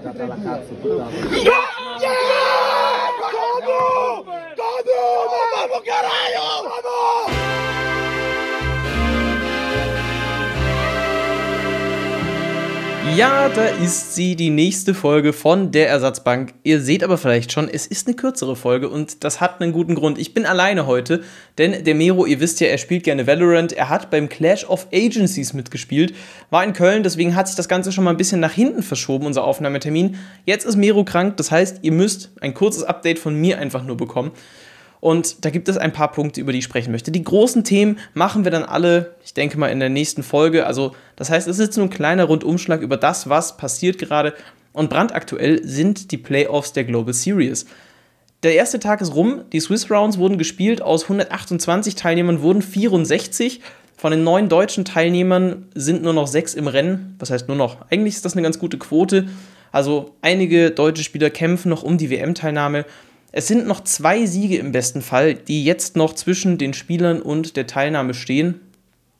data la cazzo lá. Todo! Todo! Vamos, caralho! Vamos! Ja, da ist sie, die nächste Folge von der Ersatzbank. Ihr seht aber vielleicht schon, es ist eine kürzere Folge und das hat einen guten Grund. Ich bin alleine heute, denn der Mero, ihr wisst ja, er spielt gerne Valorant. Er hat beim Clash of Agencies mitgespielt, war in Köln, deswegen hat sich das Ganze schon mal ein bisschen nach hinten verschoben, unser Aufnahmetermin. Jetzt ist Mero krank, das heißt, ihr müsst ein kurzes Update von mir einfach nur bekommen. Und da gibt es ein paar Punkte, über die ich sprechen möchte. Die großen Themen machen wir dann alle, ich denke mal, in der nächsten Folge. Also, das heißt, es ist jetzt nur ein kleiner Rundumschlag über das, was passiert gerade. Und brandaktuell sind die Playoffs der Global Series. Der erste Tag ist rum, die Swiss Rounds wurden gespielt, aus 128 Teilnehmern wurden 64. Von den neun deutschen Teilnehmern sind nur noch sechs im Rennen. Was heißt nur noch? Eigentlich ist das eine ganz gute Quote. Also einige deutsche Spieler kämpfen noch um die WM-Teilnahme. Es sind noch zwei Siege im besten Fall, die jetzt noch zwischen den Spielern und der Teilnahme stehen.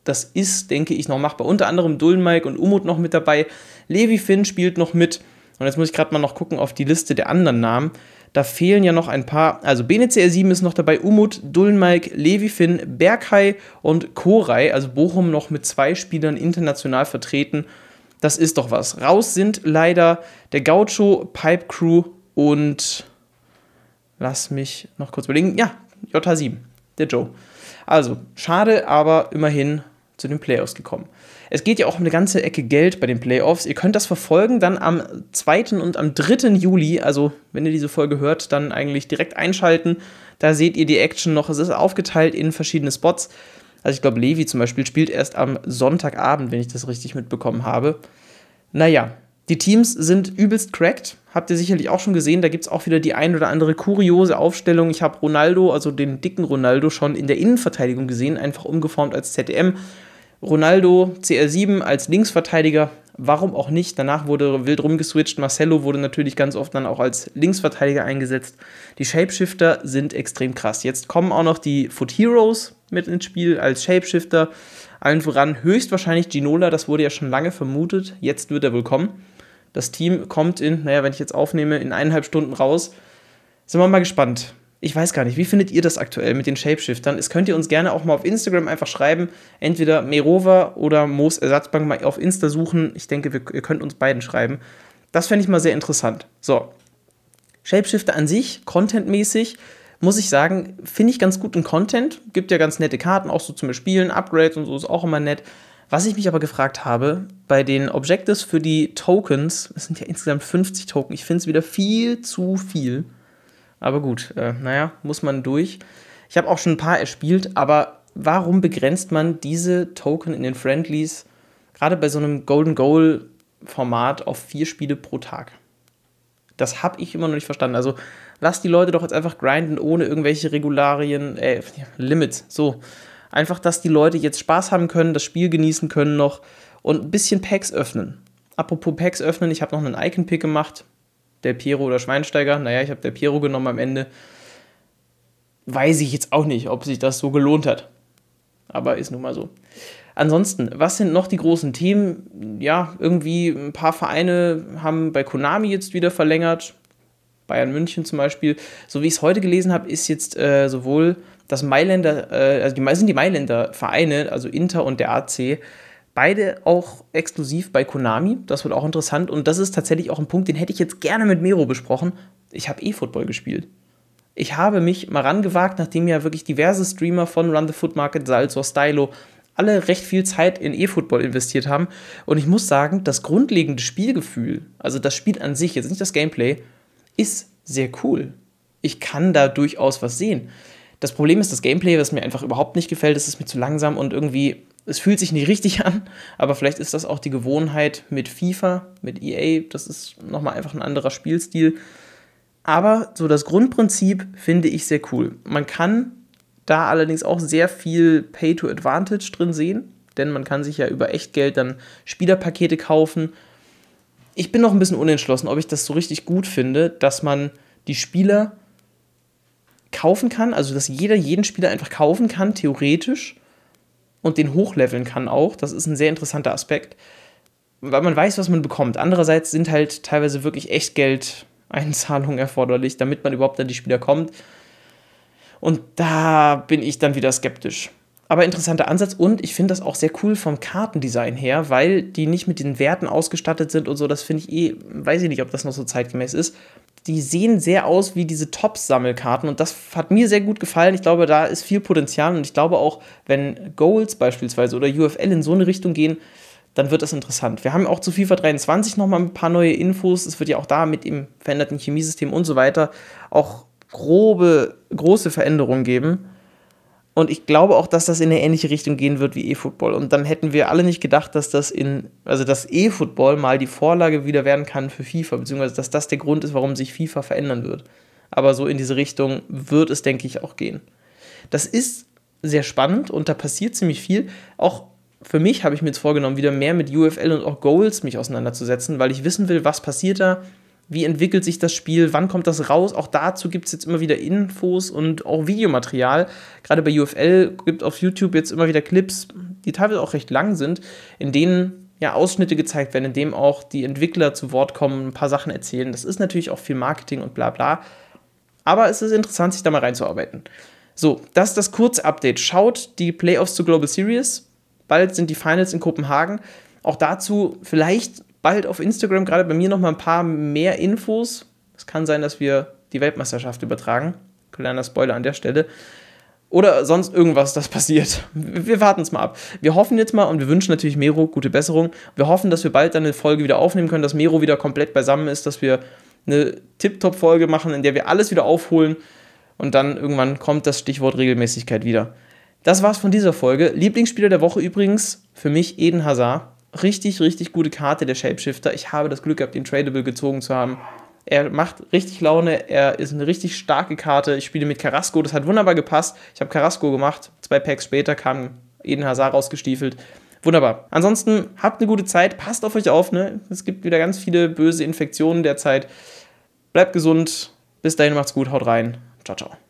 Das ist, denke ich, noch machbar. Unter anderem Dullenmike und Umut noch mit dabei. Levi Finn spielt noch mit. Und jetzt muss ich gerade mal noch gucken auf die Liste der anderen Namen. Da fehlen ja noch ein paar. Also BNCR7 ist noch dabei, Umut, Dullenmike, Levi Finn, Berghai und Koray. Also Bochum noch mit zwei Spielern international vertreten. Das ist doch was. Raus sind leider der Gaucho, Pipe Crew und Lass mich noch kurz überlegen. Ja, J7, der Joe. Also, schade, aber immerhin zu den Playoffs gekommen. Es geht ja auch um eine ganze Ecke Geld bei den Playoffs. Ihr könnt das verfolgen dann am 2. und am 3. Juli. Also, wenn ihr diese Folge hört, dann eigentlich direkt einschalten. Da seht ihr die Action noch. Es ist aufgeteilt in verschiedene Spots. Also, ich glaube, Levi zum Beispiel spielt erst am Sonntagabend, wenn ich das richtig mitbekommen habe. Naja, die Teams sind übelst cracked. Habt ihr sicherlich auch schon gesehen. Da gibt es auch wieder die ein oder andere kuriose Aufstellung. Ich habe Ronaldo, also den dicken Ronaldo, schon in der Innenverteidigung gesehen, einfach umgeformt als ZDM. Ronaldo CR7 als Linksverteidiger, warum auch nicht? Danach wurde wild rumgeswitcht. Marcelo wurde natürlich ganz oft dann auch als Linksverteidiger eingesetzt. Die Shapeshifter sind extrem krass. Jetzt kommen auch noch die Foot Heroes mit ins Spiel als Shapeshifter. Allen voran höchstwahrscheinlich Ginola, das wurde ja schon lange vermutet. Jetzt wird er wohl kommen. Das Team kommt in, naja, wenn ich jetzt aufnehme, in eineinhalb Stunden raus. Sind wir mal gespannt. Ich weiß gar nicht, wie findet ihr das aktuell mit den Shapeshiftern? Es könnt ihr uns gerne auch mal auf Instagram einfach schreiben. Entweder Merova oder Moos Ersatzbank mal auf Insta suchen. Ich denke, wir, ihr könnt uns beiden schreiben. Das fände ich mal sehr interessant. So. Shapeshifter an sich, contentmäßig, muss ich sagen, finde ich ganz gut in Content. Gibt ja ganz nette Karten, auch so zum Spielen, Upgrades und so ist auch immer nett. Was ich mich aber gefragt habe, bei den Objectives für die Tokens, es sind ja insgesamt 50 Token, ich finde es wieder viel zu viel. Aber gut, äh, naja, muss man durch. Ich habe auch schon ein paar erspielt, aber warum begrenzt man diese Token in den Friendlies, gerade bei so einem Golden Goal Format, auf vier Spiele pro Tag? Das habe ich immer noch nicht verstanden. Also lass die Leute doch jetzt einfach grinden ohne irgendwelche Regularien, äh, Limits. So, Einfach, dass die Leute jetzt Spaß haben können, das Spiel genießen können noch und ein bisschen Packs öffnen. Apropos Packs öffnen, ich habe noch einen Icon-Pick gemacht. Der Piero oder Schweinsteiger. Naja, ich habe der Piero genommen am Ende. Weiß ich jetzt auch nicht, ob sich das so gelohnt hat. Aber ist nun mal so. Ansonsten, was sind noch die großen Themen? Ja, irgendwie ein paar Vereine haben bei Konami jetzt wieder verlängert. Bayern München zum Beispiel. So wie ich es heute gelesen habe, ist jetzt äh, sowohl das Mailänder, äh, also die, sind die Mailänder Vereine, also Inter und der AC, beide auch exklusiv bei Konami. Das wird auch interessant und das ist tatsächlich auch ein Punkt, den hätte ich jetzt gerne mit Mero besprochen. Ich habe E-Football gespielt. Ich habe mich mal rangewagt, nachdem ja wirklich diverse Streamer von Run the Foot Market, Salzor, Stylo, alle recht viel Zeit in E-Football investiert haben. Und ich muss sagen, das grundlegende Spielgefühl, also das Spiel an sich, jetzt nicht das Gameplay, ist sehr cool. Ich kann da durchaus was sehen. Das Problem ist das Gameplay, was mir einfach überhaupt nicht gefällt. Es ist mir zu langsam und irgendwie, es fühlt sich nicht richtig an. Aber vielleicht ist das auch die Gewohnheit mit FIFA, mit EA. Das ist nochmal einfach ein anderer Spielstil. Aber so das Grundprinzip finde ich sehr cool. Man kann da allerdings auch sehr viel Pay-to-Advantage drin sehen, denn man kann sich ja über Echtgeld dann Spielerpakete kaufen. Ich bin noch ein bisschen unentschlossen, ob ich das so richtig gut finde, dass man die Spieler kaufen kann, also dass jeder jeden Spieler einfach kaufen kann, theoretisch, und den hochleveln kann auch. Das ist ein sehr interessanter Aspekt. weil man weiß, was man bekommt. Andererseits sind halt teilweise wirklich Echtgeld-Einzahlungen erforderlich, damit man überhaupt an die Spieler kommt. Und da bin ich dann wieder skeptisch. Aber interessanter Ansatz und ich finde das auch sehr cool vom Kartendesign her, weil die nicht mit den Werten ausgestattet sind und so. Das finde ich eh, weiß ich nicht, ob das noch so zeitgemäß ist. Die sehen sehr aus wie diese Top-Sammelkarten und das hat mir sehr gut gefallen. Ich glaube, da ist viel Potenzial und ich glaube auch, wenn Goals beispielsweise oder UFL in so eine Richtung gehen, dann wird das interessant. Wir haben auch zu FIFA 23 nochmal ein paar neue Infos. Es wird ja auch da mit dem veränderten Chemiesystem und so weiter auch grobe, große Veränderungen geben. Und ich glaube auch, dass das in eine ähnliche Richtung gehen wird wie E-Football. Und dann hätten wir alle nicht gedacht, dass das in, also dass E-Football mal die Vorlage wieder werden kann für FIFA, beziehungsweise dass das der Grund ist, warum sich FIFA verändern wird. Aber so in diese Richtung wird es, denke ich, auch gehen. Das ist sehr spannend und da passiert ziemlich viel. Auch für mich habe ich mir jetzt vorgenommen, wieder mehr mit UFL und auch Goals mich auseinanderzusetzen, weil ich wissen will, was passiert da, wie entwickelt sich das Spiel, wann kommt das raus. Auch dazu gibt es jetzt immer wieder Infos und auch Videomaterial. Gerade bei UFL gibt es auf YouTube jetzt immer wieder Clips, die teilweise auch recht lang sind, in denen ja Ausschnitte gezeigt werden, in denen auch die Entwickler zu Wort kommen, ein paar Sachen erzählen. Das ist natürlich auch viel Marketing und bla bla. Aber es ist interessant, sich da mal reinzuarbeiten. So, das ist das Kurzupdate. Schaut die Playoffs zur Global Series. Bald sind die Finals in Kopenhagen. Auch dazu vielleicht bald auf Instagram, gerade bei mir, noch mal ein paar mehr Infos. Es kann sein, dass wir die Weltmeisterschaft übertragen. Kleiner Spoiler an der Stelle. Oder sonst irgendwas, das passiert. Wir warten es mal ab. Wir hoffen jetzt mal und wir wünschen natürlich Mero gute Besserung. Wir hoffen, dass wir bald dann eine Folge wieder aufnehmen können, dass Mero wieder komplett beisammen ist, dass wir eine Tip-Top-Folge machen, in der wir alles wieder aufholen und dann irgendwann kommt das Stichwort Regelmäßigkeit wieder. Das war's von dieser Folge. Lieblingsspieler der Woche übrigens für mich Eden Hazard richtig, richtig gute Karte, der Shapeshifter. Ich habe das Glück gehabt, den Tradable gezogen zu haben. Er macht richtig Laune, er ist eine richtig starke Karte. Ich spiele mit Carrasco, das hat wunderbar gepasst. Ich habe Carrasco gemacht, zwei Packs später kam Eden Hazard rausgestiefelt. Wunderbar. Ansonsten habt eine gute Zeit, passt auf euch auf, ne? Es gibt wieder ganz viele böse Infektionen derzeit. Bleibt gesund. Bis dahin macht's gut, haut rein. Ciao, ciao.